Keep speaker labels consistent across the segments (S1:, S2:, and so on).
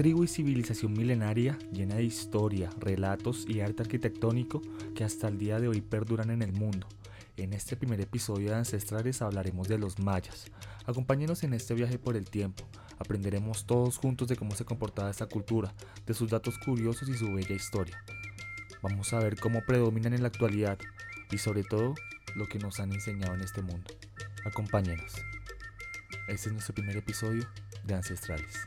S1: Tribu y civilización milenaria llena de historia, relatos y arte arquitectónico que hasta el día de hoy perduran en el mundo. En este primer episodio de Ancestrales hablaremos de los mayas. Acompáñenos en este viaje por el tiempo. Aprenderemos todos juntos de cómo se comportaba esta cultura, de sus datos curiosos y su bella historia. Vamos a ver cómo predominan en la actualidad y sobre todo lo que nos han enseñado en este mundo. Acompáñenos. Este es nuestro primer episodio de Ancestrales.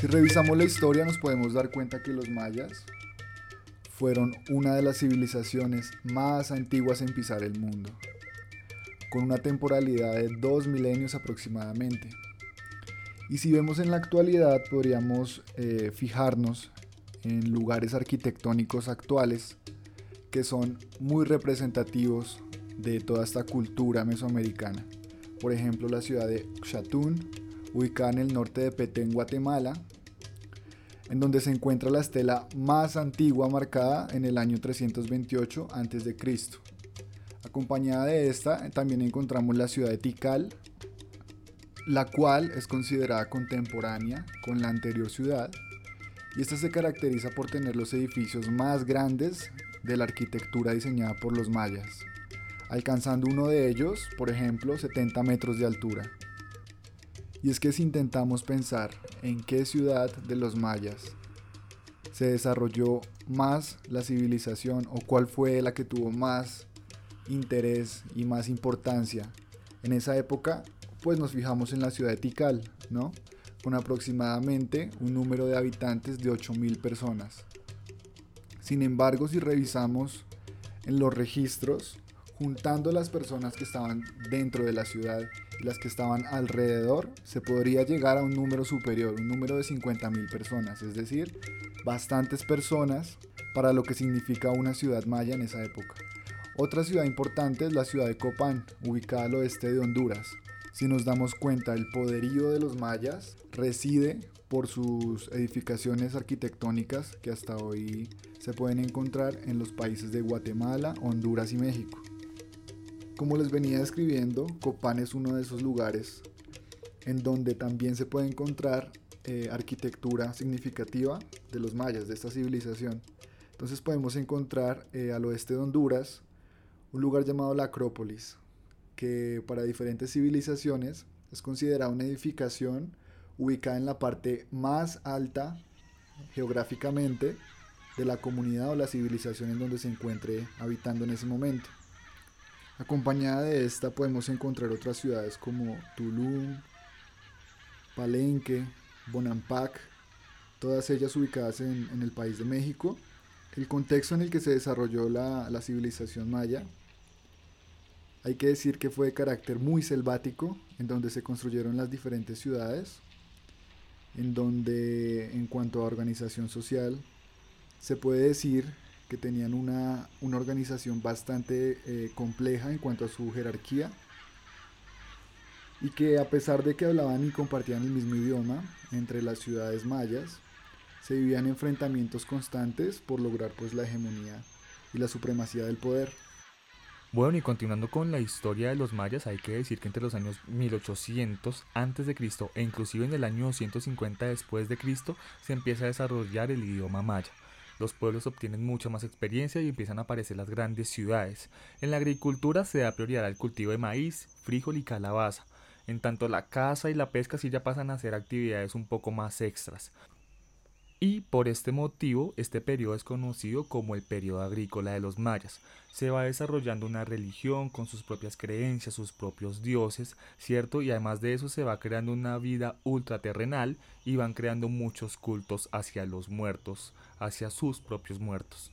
S2: Si revisamos la historia nos podemos dar cuenta que los mayas fueron una de las civilizaciones más antiguas en pisar el mundo, con una temporalidad de dos milenios aproximadamente. Y si vemos en la actualidad podríamos eh, fijarnos en lugares arquitectónicos actuales que son muy representativos de toda esta cultura mesoamericana. Por ejemplo, la ciudad de Xatún, ubicada en el norte de Petén, Guatemala, en donde se encuentra la estela más antigua marcada en el año 328 a.C. Acompañada de esta, también encontramos la ciudad de Tikal, la cual es considerada contemporánea con la anterior ciudad, y esta se caracteriza por tener los edificios más grandes de la arquitectura diseñada por los mayas, alcanzando uno de ellos, por ejemplo, 70 metros de altura. Y es que si intentamos pensar en qué ciudad de los mayas se desarrolló más la civilización o cuál fue la que tuvo más interés y más importancia en esa época, pues nos fijamos en la ciudad de Tikal, ¿no? Con aproximadamente un número de habitantes de 8.000 personas. Sin embargo, si revisamos en los registros, juntando las personas que estaban dentro de la ciudad y las que estaban alrededor, se podría llegar a un número superior, un número de 50.000 personas, es decir, bastantes personas para lo que significa una ciudad maya en esa época. Otra ciudad importante es la ciudad de Copán, ubicada al oeste de Honduras. Si nos damos cuenta, el poderío de los mayas reside por sus edificaciones arquitectónicas que hasta hoy se pueden encontrar en los países de Guatemala, Honduras y México. Como les venía describiendo, Copán es uno de esos lugares en donde también se puede encontrar eh, arquitectura significativa de los mayas, de esta civilización. Entonces podemos encontrar eh, al oeste de Honduras un lugar llamado la Acrópolis, que para diferentes civilizaciones es considerada una edificación ubicada en la parte más alta geográficamente de la comunidad o la civilización en donde se encuentre habitando en ese momento. Acompañada de esta podemos encontrar otras ciudades como Tulum, Palenque, Bonampak, todas ellas ubicadas en, el país de México. El contexto en el que se desarrolló la, la civilización maya, hay que decir que fue de carácter muy selvático, en donde se construyeron las diferentes ciudades, en donde en cuanto a organización social, se puede decir que tenían una, una organización bastante eh, compleja en cuanto a su jerarquía y que a pesar de que hablaban y compartían el mismo idioma entre las ciudades mayas, se vivían enfrentamientos constantes por lograr pues la hegemonía y la supremacía del poder.
S1: Bueno, y continuando con la historia de los mayas, hay que decir que entre los años 1800 a.C. e inclusive en el año 250 después de Cristo se empieza a desarrollar el idioma maya. Los pueblos obtienen mucha más experiencia y empiezan a aparecer las grandes ciudades. En la agricultura se da prioridad al cultivo de maíz, frijol y calabaza. En tanto la caza y la pesca sí ya pasan a ser actividades un poco más extras. Y por este motivo, este periodo es conocido como el periodo agrícola de los mayas. Se va desarrollando una religión con sus propias creencias, sus propios dioses, ¿cierto? Y además de eso se va creando una vida ultraterrenal y van creando muchos cultos hacia los muertos, hacia sus propios muertos.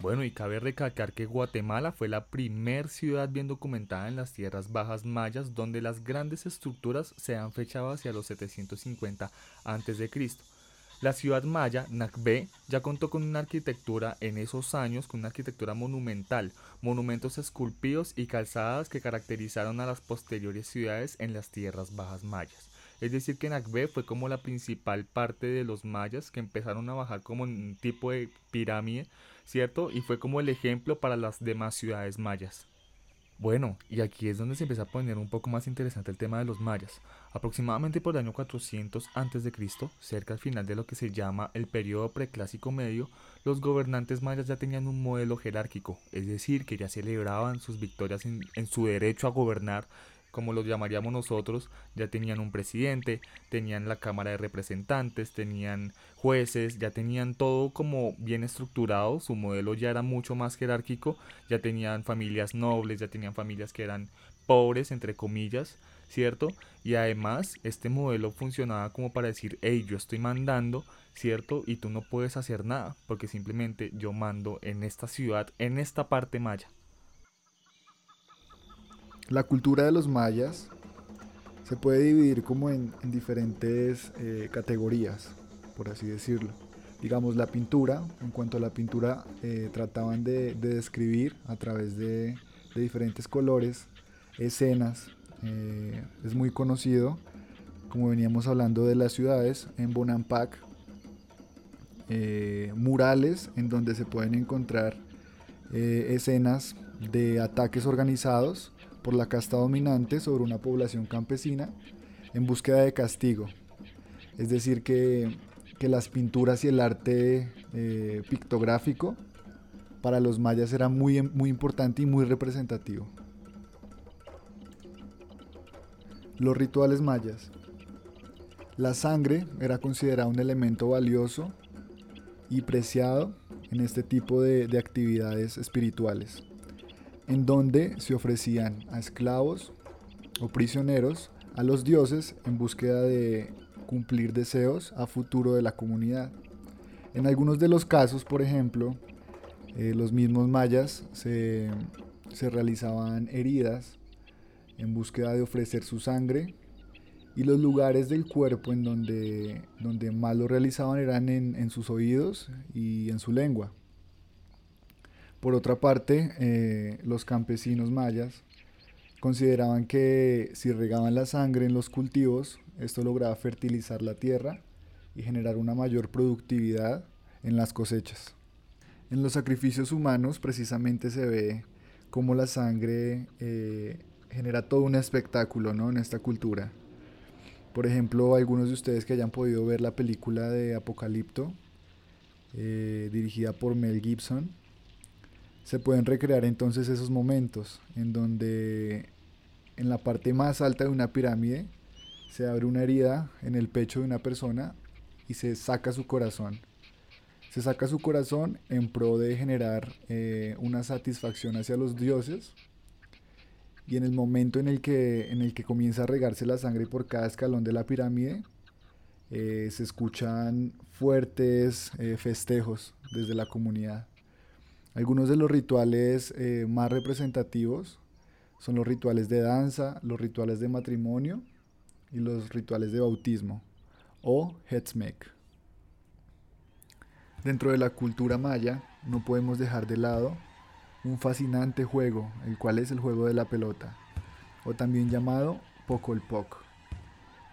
S1: Bueno, y cabe recalcar que Guatemala fue la primer ciudad bien documentada en las tierras bajas mayas donde las grandes estructuras se han fechado hacia los 750 a.C. La ciudad maya, Nakbe, ya contó con una arquitectura en esos años, con una arquitectura monumental, monumentos esculpidos y calzadas que caracterizaron a las posteriores ciudades en las tierras bajas mayas. Es decir, que Nakbe fue como la principal parte de los mayas que empezaron a bajar como un tipo de pirámide, ¿cierto? Y fue como el ejemplo para las demás ciudades mayas. Bueno, y aquí es donde se empieza a poner un poco más interesante el tema de los mayas. Aproximadamente por el año 400 a.C., cerca al final de lo que se llama el periodo preclásico medio, los gobernantes mayas ya tenían un modelo jerárquico, es decir, que ya celebraban sus victorias en, en su derecho a gobernar como lo llamaríamos nosotros, ya tenían un presidente, tenían la Cámara de Representantes, tenían jueces, ya tenían todo como bien estructurado, su modelo ya era mucho más jerárquico, ya tenían familias nobles, ya tenían familias que eran pobres, entre comillas, ¿cierto? Y además este modelo funcionaba como para decir, hey, yo estoy mandando, ¿cierto? Y tú no puedes hacer nada, porque simplemente yo mando en esta ciudad, en esta parte maya.
S2: La cultura de los mayas se puede dividir como en, diferentes eh, categorías, por así decirlo. Digamos, la pintura, en cuanto a la pintura, eh, trataban de, describir a través de, diferentes colores, escenas. Eh, es muy conocido, como veníamos hablando de las ciudades, en Bonampak, murales en donde se pueden encontrar escenas de ataques organizados por la casta dominante sobre una población campesina en búsqueda de castigo. Es decir, que, las pinturas y el arte eh, pictográfico para los mayas era muy, muy importante y muy representativo. Los rituales mayas. La sangre era considerada un elemento valioso y preciado en este tipo de actividades espirituales en donde se ofrecían a esclavos o prisioneros a los dioses en búsqueda de cumplir deseos a futuro de la comunidad. En algunos de los casos, por ejemplo, eh, los mismos mayas se, realizaban heridas en búsqueda de ofrecer su sangre y los lugares del cuerpo en donde, donde más lo realizaban eran en sus oídos y en su lengua. Por otra parte, eh, los campesinos mayas consideraban que si regaban la sangre en los cultivos, esto lograba fertilizar la tierra y generar una mayor productividad en las cosechas. En los sacrificios humanos precisamente se ve cómo la sangre eh, genera todo un espectáculo ¿no? en esta cultura. Por ejemplo, algunos de ustedes que hayan podido ver la película de Apocalipto, eh, dirigida por Mel Gibson, se pueden recrear entonces esos momentos en donde en la parte más alta de una pirámide se abre una herida en el pecho de una persona y se saca su corazón. Se saca su corazón en pro de generar eh, una satisfacción hacia los dioses y en el momento en el que, en el que comienza a regarse la sangre por cada escalón de la pirámide, eh, se escuchan fuertes eh, festejos desde la comunidad. Algunos de los rituales eh, más representativos son los rituales de danza, los rituales de matrimonio y los rituales de bautismo o Hetzmek. Dentro de la cultura maya no podemos dejar de lado un fascinante juego, el cual es el juego de la pelota, o también llamado Pocolpoc.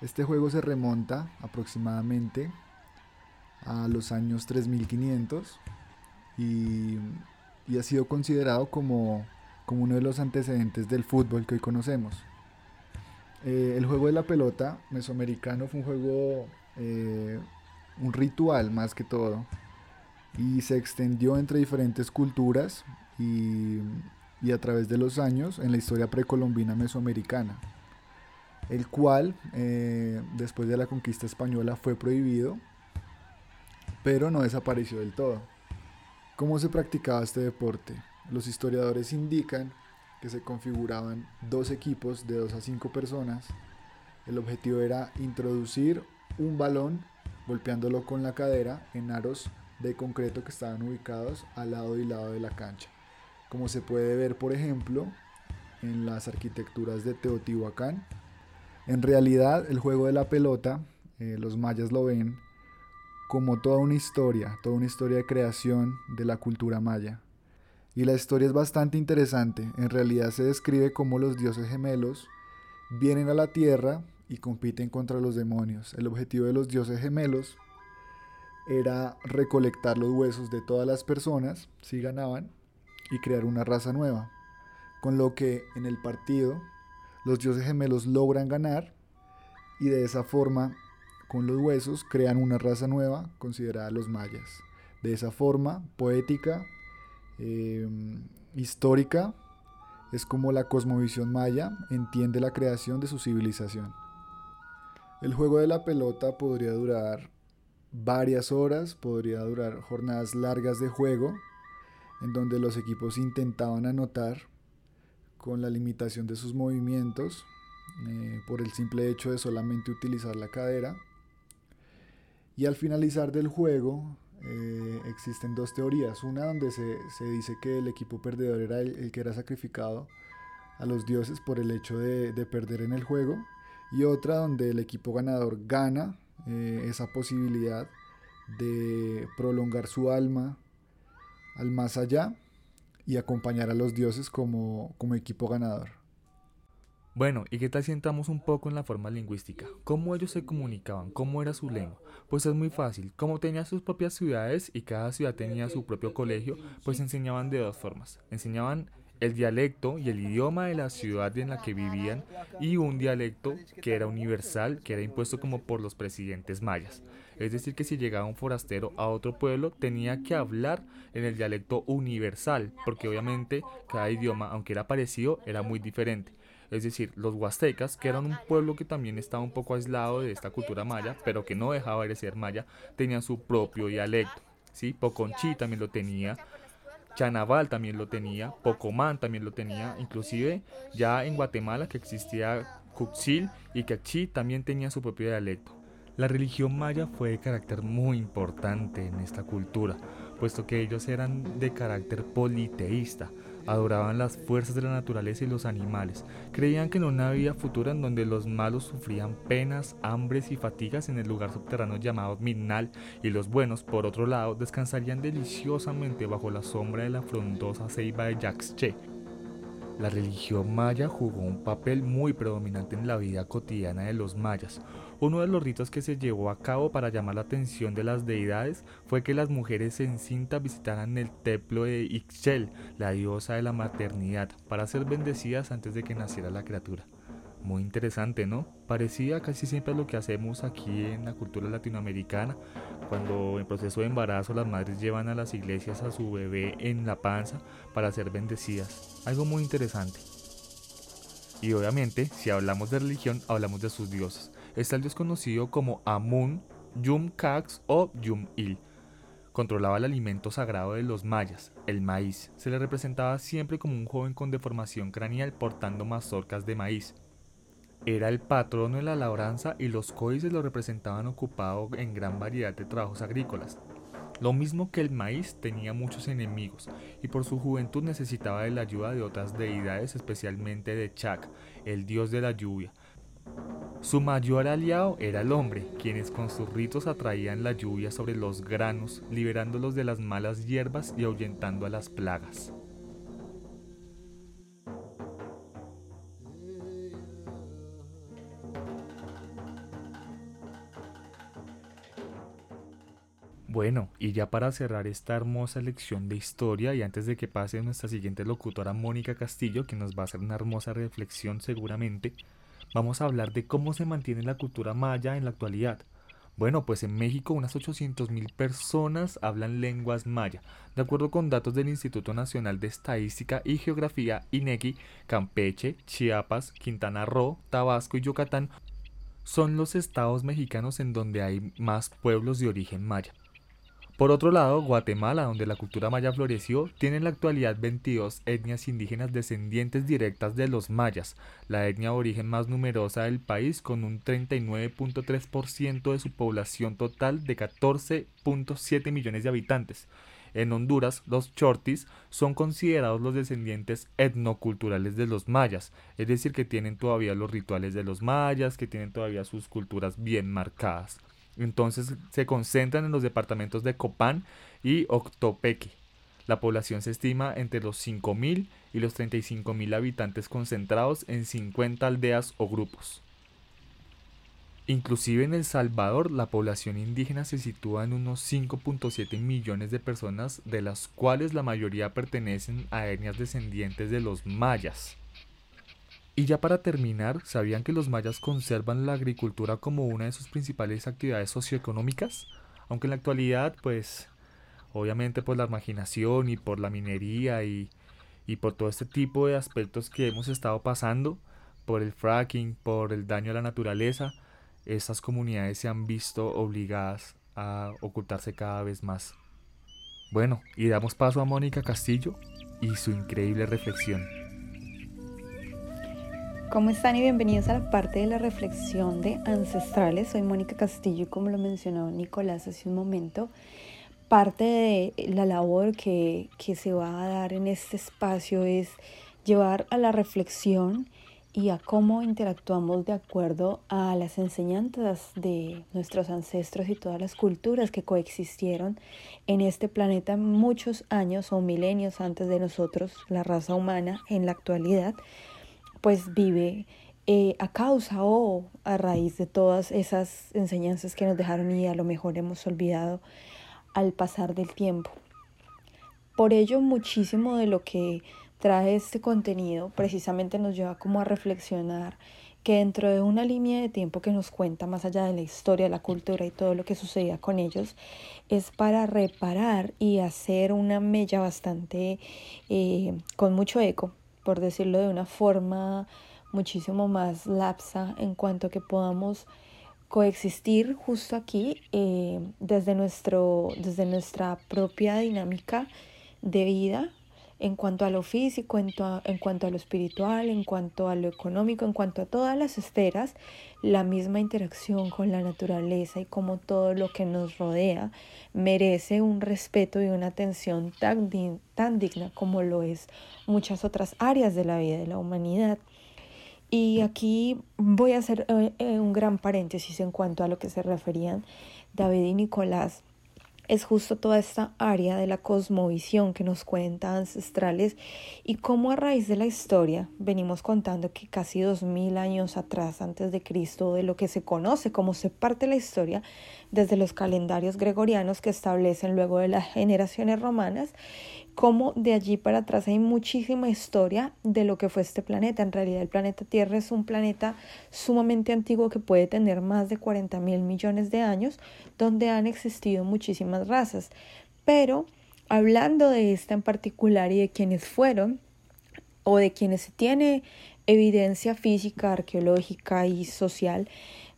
S2: Este juego se remonta aproximadamente a los años 3500 y, ha sido considerado como, uno de los antecedentes del fútbol que hoy conocemos. Eh, el juego de la pelota mesoamericano fue un juego, eh, un ritual más que todo, y se extendió entre diferentes culturas y, a través de los años en la historia precolombina mesoamericana, el cual eh, después de la conquista española fue prohibido, pero no desapareció del todo. ¿Cómo se practicaba este deporte? Los historiadores indican que se configuraban dos equipos de dos a cinco personas. El objetivo era introducir un balón golpeándolo con la cadera en aros de concreto que estaban ubicados al lado y lado de la cancha. Como se puede ver, por ejemplo, en las arquitecturas de Teotihuacán. En realidad, el juego de la pelota, eh, los mayas lo ven como toda una historia, toda una historia de creación de la cultura maya. Y la historia es bastante interesante. En realidad se describe cómo los dioses gemelos vienen a la tierra y compiten contra los demonios. El objetivo de los dioses gemelos era recolectar los huesos de todas las personas, si ganaban, y crear una raza nueva. Con lo que en el partido los dioses gemelos logran ganar y de esa forma, con los huesos, crean una raza nueva considerada los mayas. De esa forma, poética, Em, histórica, es como la cosmovisión maya entiende la creación de su civilización. El juego de la pelota podría durar varias horas, podría durar jornadas largas de juego, en donde los equipos intentaban anotar con la limitación de sus movimientos, eh, por el simple hecho de solamente utilizar la cadera. Y al finalizar del juego, eh, existen dos teorías. Una donde se, dice que el equipo perdedor era el, que era sacrificado a los dioses por el hecho de, perder en el juego. Y otra donde el equipo ganador gana eh, esa posibilidad de prolongar su alma al más allá y acompañar a los dioses como, como equipo ganador.
S1: Bueno, ¿y qué tal si entramos un poco en la forma lingüística? ¿Cómo ellos se comunicaban? ¿Cómo era su lengua? Pues es muy fácil. Como tenían sus propias ciudades y cada ciudad tenía su propio colegio, pues enseñaban de dos formas. Enseñaban el dialecto y el idioma de la ciudad en la que vivían y un dialecto que era universal, que era impuesto como por los presidentes mayas. Es decir, que si llegaba un forastero a otro pueblo tenía que hablar en el dialecto universal, porque obviamente cada idioma, aunque era parecido, era muy diferente. Es decir, los huastecas, que eran un pueblo que también estaba un poco aislado de esta cultura maya, pero que no dejaba de ser maya, tenían su propio dialecto. ¿sí? Poconchi también lo tenía, Chanaval también lo tenía, Pocomán también lo tenía, inclusive ya en Guatemala que existía Cuxil y Cachi también tenía su propio dialecto. La religión maya fue de carácter muy importante en esta cultura, puesto que ellos eran de carácter politeísta, adoraban las fuerzas de la naturaleza y los animales, creían que en una vida futura en donde los malos sufrían penas, hambres y fatigas en el lugar subterráneo llamado Midnal y los buenos, por otro lado, descansarían deliciosamente bajo la sombra de la frondosa ceiba de Yaxche, la religión maya jugó un papel muy predominante en la vida cotidiana de los mayas. Uno de los ritos que se llevó a cabo para llamar la atención de las deidades fue que las mujeres en cinta visitaran el templo de Ixchel, la diosa de la maternidad, para ser bendecidas antes de que naciera la criatura. Muy interesante, ¿no? Parecía casi siempre lo que hacemos aquí en la cultura latinoamericana, cuando en proceso de embarazo las madres llevan a las iglesias a su bebé en la panza para ser bendecidas. Algo muy interesante. Y obviamente, si hablamos de religión, hablamos de sus dioses. Está el dios conocido como Amun, Yum Cax o Yum Il. Controlaba el alimento sagrado de los mayas, el maíz. Se le representaba siempre como un joven con deformación craneal portando mazorcas de maíz. Era el patrono de la labranza y los códices lo representaban ocupado en gran variedad de trabajos agrícolas. Lo mismo que el maíz tenía muchos enemigos y por su juventud necesitaba de la ayuda de otras deidades, especialmente de Chak, el dios de la lluvia. Su mayor aliado era el hombre, quienes con sus ritos atraían la lluvia sobre los granos, liberándolos de las malas hierbas y ahuyentando a las plagas. Bueno, y ya para cerrar esta hermosa lección de historia y antes de que pase nuestra siguiente locutora Mónica Castillo, que nos va a hacer una hermosa reflexión seguramente, vamos a hablar de cómo se mantiene la cultura maya en la actualidad. Bueno, pues en México unas 800.000 personas hablan lenguas maya. De acuerdo con datos del Instituto Nacional de Estadística y Geografía INEGI, Campeche, Chiapas, Quintana Roo, Tabasco y Yucatán son los estados mexicanos en donde hay más pueblos de origen maya. Por otro lado, Guatemala, donde la cultura maya floreció, tiene en la actualidad 22 etnias indígenas descendientes directas de los mayas, la etnia de origen más numerosa del país con un 39.3% de su población total de 14.7 millones de habitantes. En Honduras, los chortis son considerados los descendientes etnoculturales de los mayas, es decir, que tienen todavía los rituales de los mayas, que tienen todavía sus culturas bien marcadas. Entonces se concentran en los departamentos de Copán y Octopeque. La población se estima entre los 5.000 y los 35.000 habitantes concentrados en 50 aldeas o grupos. Inclusive en El Salvador la población indígena se sitúa en unos 5.7 millones de personas, de las cuales la mayoría pertenecen a etnias descendientes de los mayas. Y ya para terminar, ¿sabían que los mayas conservan la agricultura como una de sus principales actividades socioeconómicas? Aunque en la actualidad, pues, obviamente por la marginación y por la minería y, y por todo este tipo de aspectos que hemos estado pasando, por el fracking, por el daño a la naturaleza, estas comunidades se han visto obligadas a ocultarse cada vez más. Bueno, y damos paso a Mónica Castillo y su increíble reflexión.
S3: ¿Cómo están y bienvenidos a la parte de la reflexión de ancestrales? Soy Mónica Castillo y como lo mencionó Nicolás hace un momento, parte de la labor que, que se va a dar en este espacio es llevar a la reflexión y a cómo interactuamos de acuerdo a las enseñanzas de nuestros ancestros y todas las culturas que coexistieron en este planeta muchos años o milenios antes de nosotros, la raza humana en la actualidad pues vive eh, a causa o a raíz de todas esas enseñanzas que nos dejaron y a lo mejor hemos olvidado al pasar del tiempo. Por ello, muchísimo de lo que trae este contenido precisamente nos lleva como a reflexionar que dentro de una línea de tiempo que nos cuenta más allá de la historia, la cultura y todo lo que sucedía con ellos, es para reparar y hacer una mella bastante eh, con mucho eco por decirlo de una forma muchísimo más lapsa en cuanto que podamos coexistir justo aquí eh, desde, nuestro, desde nuestra propia dinámica de vida en cuanto a lo físico, en, cuanto a lo espiritual, en cuanto a lo económico, en cuanto a todas las esferas, la misma interacción con la naturaleza y como todo lo que nos rodea merece un respeto y una atención tan, tan digna como lo es muchas otras áreas de la vida de la humanidad. Y aquí voy a hacer eh, eh, un gran paréntesis en cuanto a lo que se referían David y Nicolás es justo toda esta área de la cosmovisión que nos cuenta ancestrales y cómo a raíz de la historia venimos contando que casi dos mil años atrás antes de Cristo de lo que se conoce como se parte la historia desde los calendarios gregorianos que establecen luego de las generaciones romanas como de allí para atrás hay muchísima historia de lo que fue este planeta. En realidad el planeta Tierra es un planeta sumamente antiguo que puede tener más de 40 mil millones de años, donde han existido muchísimas razas. Pero hablando de esta en particular y de quienes fueron, o de quienes se tiene evidencia física, arqueológica y social,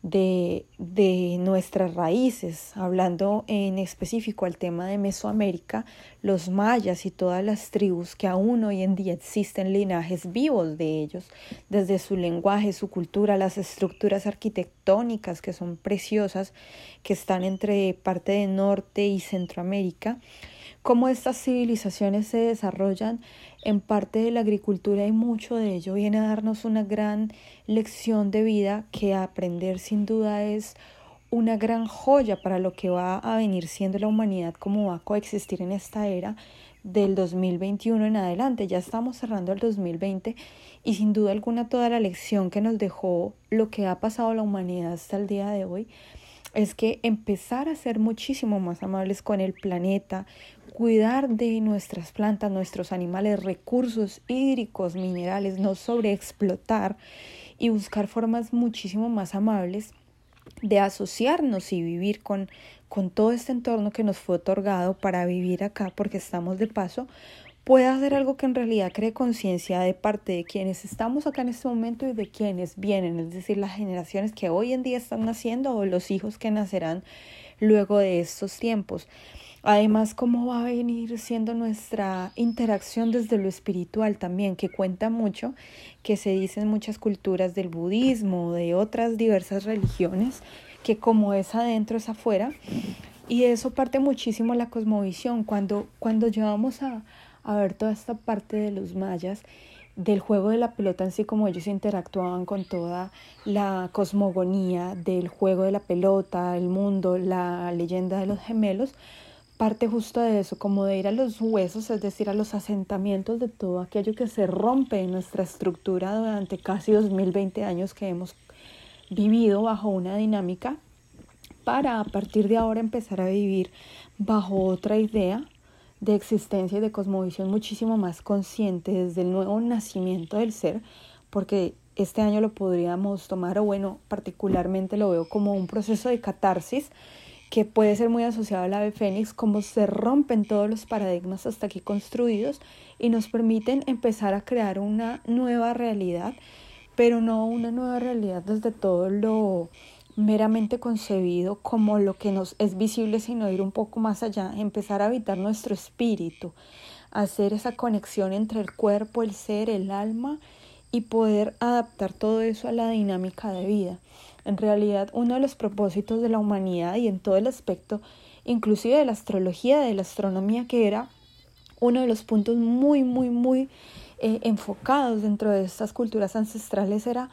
S3: de, de, nuestras raíces, hablando en específico al tema de Mesoamérica, los mayas y todas las tribus que aún hoy en día existen linajes vivos de ellos, desde su lenguaje, su cultura, las estructuras arquitectónicas que son preciosas, que están entre parte de Norte y Centroamérica, cómo estas civilizaciones se desarrollan en parte de la agricultura y mucho de ello viene a darnos una gran lección de vida que aprender sin duda es una gran joya para lo que va a venir siendo la humanidad, como va a coexistir en esta era del 2021 en adelante. Ya estamos cerrando el 2020 y sin duda alguna toda la lección que nos dejó lo que ha pasado la humanidad hasta el día de hoy es que empezar a ser muchísimo más amables con el planeta, cuidar de nuestras plantas, nuestros animales, recursos hídricos, minerales, no sobreexplotar y buscar formas muchísimo más amables de asociarnos y vivir con, con todo este entorno que nos fue otorgado para vivir acá porque estamos de paso, puede hacer algo que en realidad cree conciencia de parte de quienes estamos acá en este momento y de quienes vienen, es decir, las generaciones que hoy en día están naciendo o los hijos que nacerán luego de estos tiempos. Además, cómo va a venir siendo nuestra interacción desde lo espiritual también, que cuenta mucho, que se dice en muchas culturas del budismo, de otras diversas religiones, que como es adentro es afuera. Y eso parte muchísimo la cosmovisión. Cuando, cuando llevamos a, a ver toda esta parte de los mayas, del juego de la pelota en sí, como ellos interactuaban con toda la cosmogonía del juego de la pelota, el mundo, la leyenda de los gemelos, parte justo de eso, como de ir a los huesos, es decir, a los asentamientos de todo aquello que se rompe en nuestra estructura durante casi 2020 años que hemos vivido bajo una dinámica, para a partir de ahora empezar a vivir bajo otra idea de existencia y de cosmovisión muchísimo más consciente desde el nuevo nacimiento del ser, porque este año lo podríamos tomar, o bueno, particularmente lo veo como un proceso de catarsis que puede ser muy asociado al ave fénix, como se rompen todos los paradigmas hasta aquí construidos y nos permiten empezar a crear una nueva realidad, pero no una nueva realidad desde todo lo meramente concebido como lo que nos es visible, sino ir un poco más allá, empezar a habitar nuestro espíritu, hacer esa conexión entre el cuerpo, el ser, el alma y poder adaptar todo eso a la dinámica de vida. En realidad, uno de los propósitos de la humanidad y en todo el aspecto, inclusive de la astrología, de la astronomía, que era uno de los puntos muy, muy, muy eh, enfocados dentro de estas culturas ancestrales, era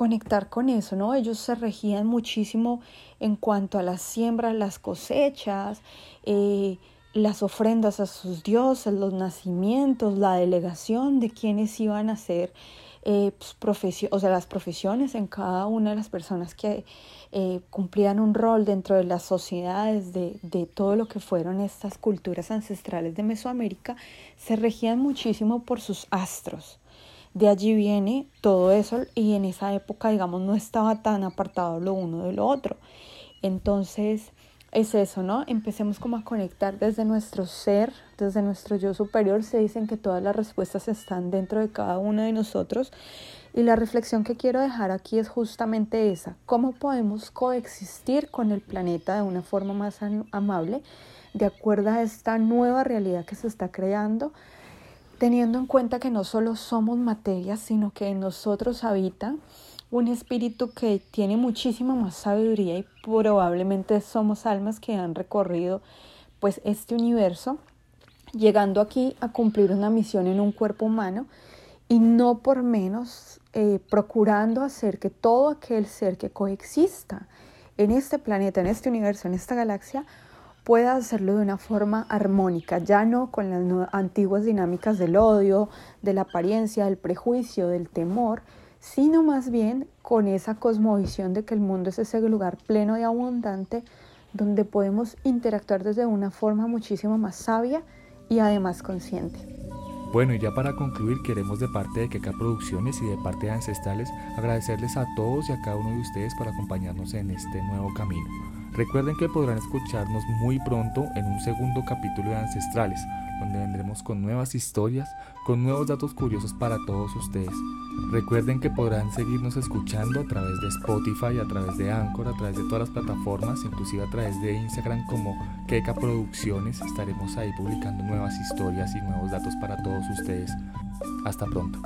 S3: conectar con eso, ¿no? Ellos se regían muchísimo en cuanto a las siembras, las cosechas, eh, las ofrendas a sus dioses, los nacimientos, la delegación de quienes iban a ser, eh, pues, o sea, las profesiones en cada una de las personas que eh, cumplían un rol dentro de las sociedades de, de todo lo que fueron estas culturas ancestrales de Mesoamérica, se regían muchísimo por sus astros. De allí viene todo eso y en esa época, digamos, no estaba tan apartado lo uno de lo otro. Entonces, es eso, ¿no? Empecemos como a conectar desde nuestro ser, desde nuestro yo superior. Se dicen que todas las respuestas están dentro de cada uno de nosotros. Y la reflexión que quiero dejar aquí es justamente esa. ¿Cómo podemos coexistir con el planeta de una forma más amable, de acuerdo a esta nueva realidad que se está creando? Teniendo en cuenta que no solo somos materia, sino que en nosotros habita un espíritu que tiene muchísima más sabiduría y probablemente somos almas que han recorrido pues este universo, llegando aquí a cumplir una misión en un cuerpo humano y no por menos eh, procurando hacer que todo aquel ser que coexista en este planeta, en este universo, en esta galaxia, pueda hacerlo de una forma armónica, ya no con las antiguas dinámicas del odio, de la apariencia, del prejuicio, del temor, sino más bien con esa cosmovisión de que el mundo es ese lugar pleno y abundante donde podemos interactuar desde una forma muchísimo más sabia y además consciente.
S1: Bueno, y ya para concluir, queremos de parte de Keka Producciones y de parte de Ancestrales agradecerles a todos y a cada uno de ustedes por acompañarnos en este nuevo camino. Recuerden que podrán escucharnos muy pronto en un segundo capítulo de Ancestrales, donde vendremos con nuevas historias, con nuevos datos curiosos para todos ustedes. Recuerden que podrán seguirnos escuchando a través de Spotify, a través de Anchor, a través de todas las plataformas, inclusive a través de Instagram como Keka Producciones. Estaremos ahí publicando nuevas historias y nuevos datos para todos ustedes. Hasta pronto.